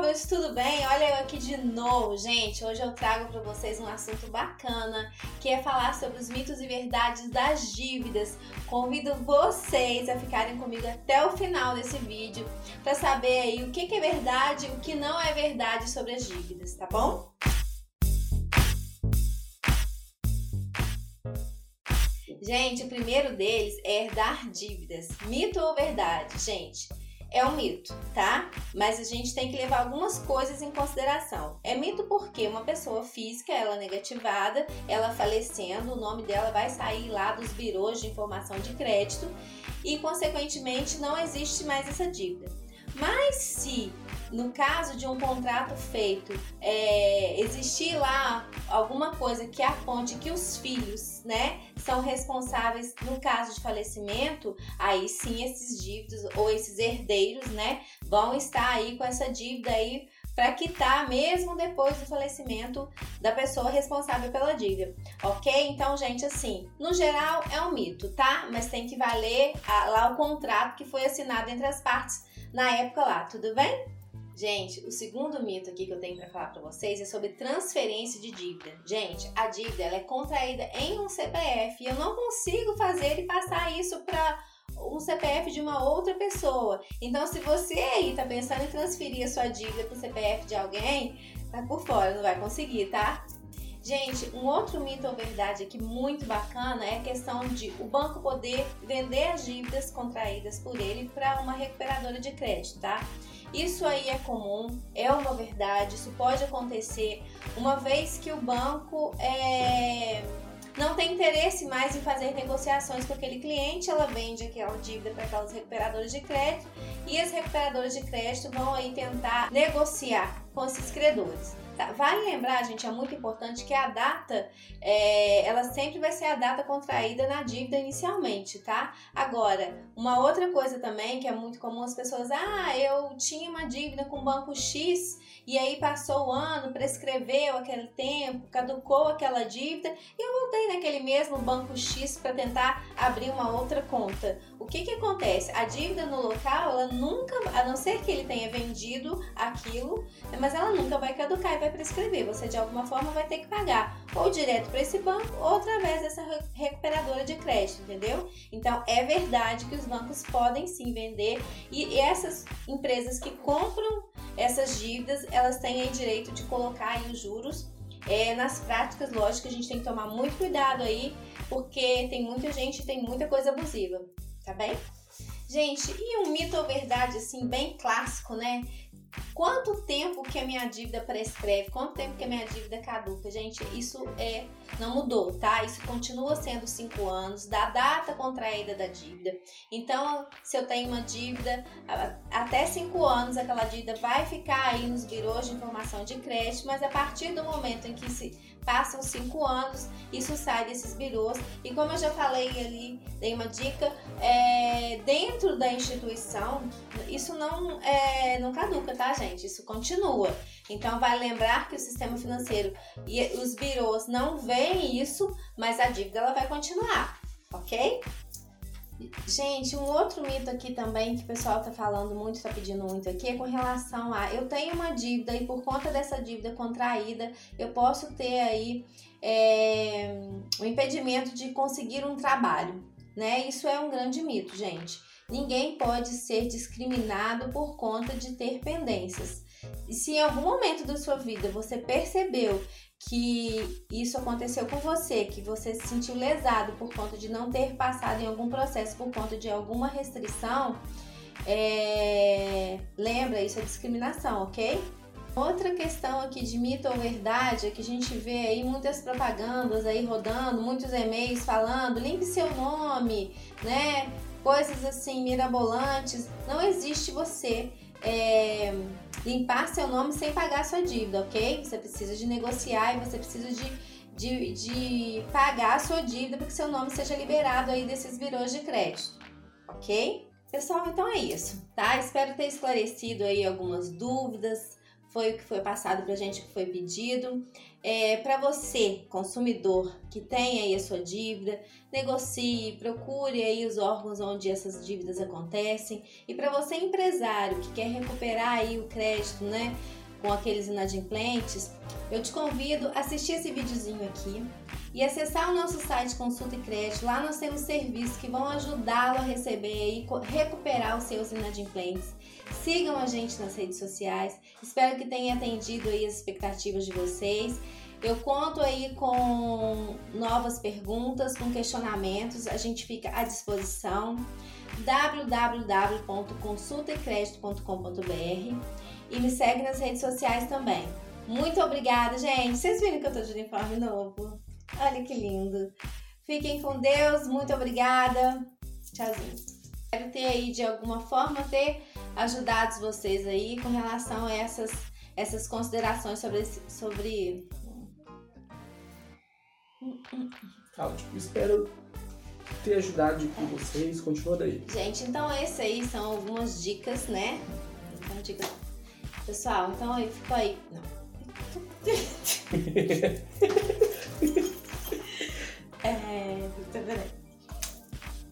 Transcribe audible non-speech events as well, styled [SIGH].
jovens, tudo bem? Olha eu aqui de novo, gente. Hoje eu trago para vocês um assunto bacana, que é falar sobre os mitos e verdades das dívidas. Convido vocês a ficarem comigo até o final desse vídeo para saber aí o que é verdade e o que não é verdade sobre as dívidas, tá bom? Gente, o primeiro deles é herdar dívidas. Mito ou verdade? Gente, é um mito, tá? Mas a gente tem que levar algumas coisas em consideração. É mito porque uma pessoa física, ela negativada, ela falecendo, o nome dela vai sair lá dos birôs de informação de crédito e, consequentemente, não existe mais essa dívida. Mas se no caso de um contrato feito, é, existir lá alguma coisa que aponte que os filhos, né, são responsáveis no caso de falecimento, aí sim esses dívidas ou esses herdeiros, né, vão estar aí com essa dívida aí para quitar mesmo depois do falecimento da pessoa responsável pela dívida, ok? Então, gente, assim, no geral é um mito, tá? Mas tem que valer a, lá o contrato que foi assinado entre as partes na época lá, tudo bem? Gente, o segundo mito aqui que eu tenho para falar para vocês é sobre transferência de dívida. Gente, a dívida ela é contraída em um CPF e eu não consigo fazer e passar isso para um CPF de uma outra pessoa. Então, se você aí tá pensando em transferir a sua dívida para o CPF de alguém, tá por fora, não vai conseguir, tá? Gente, um outro mito ou verdade aqui muito bacana é a questão de o banco poder vender as dívidas contraídas por ele para uma recuperadora de crédito, tá? Isso aí é comum, é uma verdade, isso pode acontecer uma vez que o banco é, não tem interesse mais em fazer negociações com aquele cliente, ela vende aquela dívida para aquelas recuperadoras de crédito e as recuperadoras de crédito vão aí tentar negociar com esses credores. Tá? Vale lembrar, gente, é muito importante que a data, é, ela sempre vai ser a data contraída na dívida inicialmente, tá? Agora, uma outra coisa também que é muito comum as pessoas, ah, eu tinha uma dívida com o banco X e aí passou o ano, prescreveu aquele tempo, caducou aquela dívida e eu voltei naquele mesmo banco X para tentar abrir uma outra conta. O que que acontece? A dívida no local, ela nunca, a não ser que ele tenha vendido aquilo, mas ela nunca vai caducar e vai prescrever. Você de alguma forma vai ter que pagar ou direto para esse banco ou através dessa recuperadora de crédito, entendeu? Então é verdade que os bancos podem sim vender e essas empresas que compram essas dívidas, elas têm aí direito de colocar aí os juros. É, nas práticas, lógico, a gente tem que tomar muito cuidado aí, porque tem muita gente, tem muita coisa abusiva, tá bem? Gente, e um mito ou verdade assim bem clássico, né? Quanto tempo que a minha dívida prescreve? Quanto tempo que a minha dívida caduca? Gente, isso é não mudou, tá? Isso continua sendo 5 anos da data contraída da dívida. Então, se eu tenho uma dívida até 5 anos, aquela dívida vai ficar aí nos birôs de informação de crédito, mas a partir do momento em que se passam 5 anos, isso sai desses birôs. E como eu já falei ali, dei uma dica, é, dentro da instituição, isso não, é, não caduca, tá, gente? Isso continua. Então, vai lembrar que o sistema financeiro e os birôs não veem isso, mas a dívida ela vai continuar, ok? Gente, um outro mito aqui também que o pessoal tá falando muito, tá pedindo muito aqui, é com relação a eu tenho uma dívida e por conta dessa dívida contraída, eu posso ter aí é, um impedimento de conseguir um trabalho, né? Isso é um grande mito, gente. Ninguém pode ser discriminado por conta de ter pendências. E se em algum momento da sua vida você percebeu que isso aconteceu com você, que você se sentiu lesado por conta de não ter passado em algum processo por conta de alguma restrição, é... lembra, isso é discriminação, ok? Outra questão aqui de mito ou verdade é que a gente vê aí muitas propagandas aí rodando, muitos e-mails falando, limpe seu nome, né? Coisas assim mirabolantes. Não existe você é, limpar seu nome sem pagar sua dívida, ok? Você precisa de negociar e você precisa de, de, de pagar a sua dívida para que seu nome seja liberado aí desses birôs de crédito, ok? Pessoal, então é isso, tá? Espero ter esclarecido aí algumas dúvidas. Foi o que foi passado pra gente, o que foi pedido. É, para você, consumidor, que tem aí a sua dívida, negocie, procure aí os órgãos onde essas dívidas acontecem. E para você, empresário, que quer recuperar aí o crédito, né, com aqueles inadimplentes, eu te convido a assistir esse videozinho aqui e acessar o nosso site Consulta e Crédito. Lá nós temos serviços que vão ajudá-lo a receber e recuperar os seus inadimplentes. Sigam a gente nas redes sociais. Espero que tenha atendido aí as expectativas de vocês. Eu conto aí com novas perguntas, com questionamentos. A gente fica à disposição www.consultacredito.com.br e me segue nas redes sociais também. Muito obrigada, gente. Vocês viram que eu tô de uniforme novo? Olha que lindo. Fiquem com Deus. Muito obrigada. Tchauzinho. Espero ter aí de alguma forma ter ajudado vocês aí com relação a essas essas considerações sobre sobre Ótimo. Espero ter ajudado com vocês. Continua daí. Gente, então esse aí são algumas dicas, né? Então, dica. Pessoal, então eu fico aí. Não. [LAUGHS]